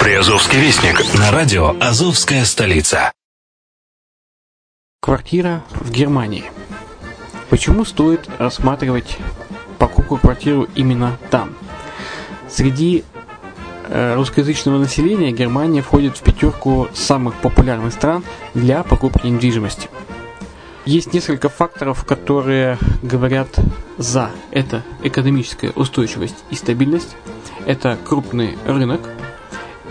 Приазовский вестник на радио «Азовская столица». Квартира в Германии. Почему стоит рассматривать покупку квартиру именно там? Среди э, русскоязычного населения Германия входит в пятерку самых популярных стран для покупки недвижимости. Есть несколько факторов, которые говорят за. Это экономическая устойчивость и стабильность, это крупный рынок,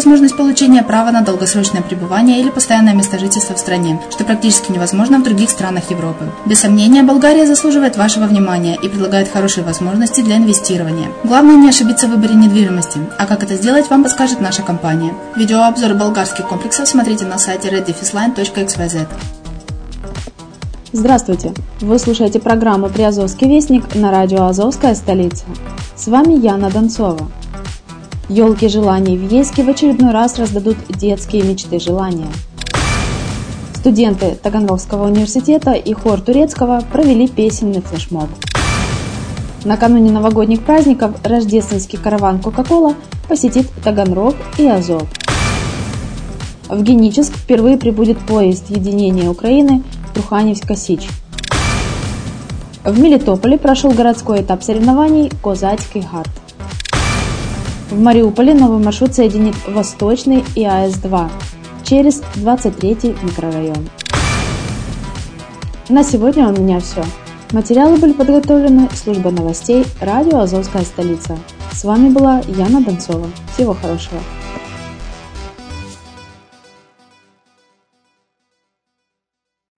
возможность получения права на долгосрочное пребывание или постоянное место жительства в стране, что практически невозможно в других странах Европы. Без сомнения, Болгария заслуживает вашего внимания и предлагает хорошие возможности для инвестирования. Главное не ошибиться в выборе недвижимости, а как это сделать, вам подскажет наша компания. Видеообзор болгарских комплексов смотрите на сайте reddefisline.xyz. Здравствуйте! Вы слушаете программу «Приазовский вестник» на радио «Азовская столица». С вами Яна Донцова. Елки желаний в Ейске в очередной раз раздадут детские мечты желания. Студенты Таганрогского университета и хор турецкого провели песенный флешмоб. Накануне новогодних праздников рождественский караван Кока-Кола посетит Таганрог и Азов. В Геническ впервые прибудет поезд единения Украины Труханевск-Косич. В Мелитополе прошел городской этап соревнований «Козацкий гард». В Мариуполе новый маршрут соединит Восточный и АС-2 через 23 микрорайон. На сегодня у меня все. Материалы были подготовлены службой новостей радио «Азовская столица». С вами была Яна Донцова. Всего хорошего.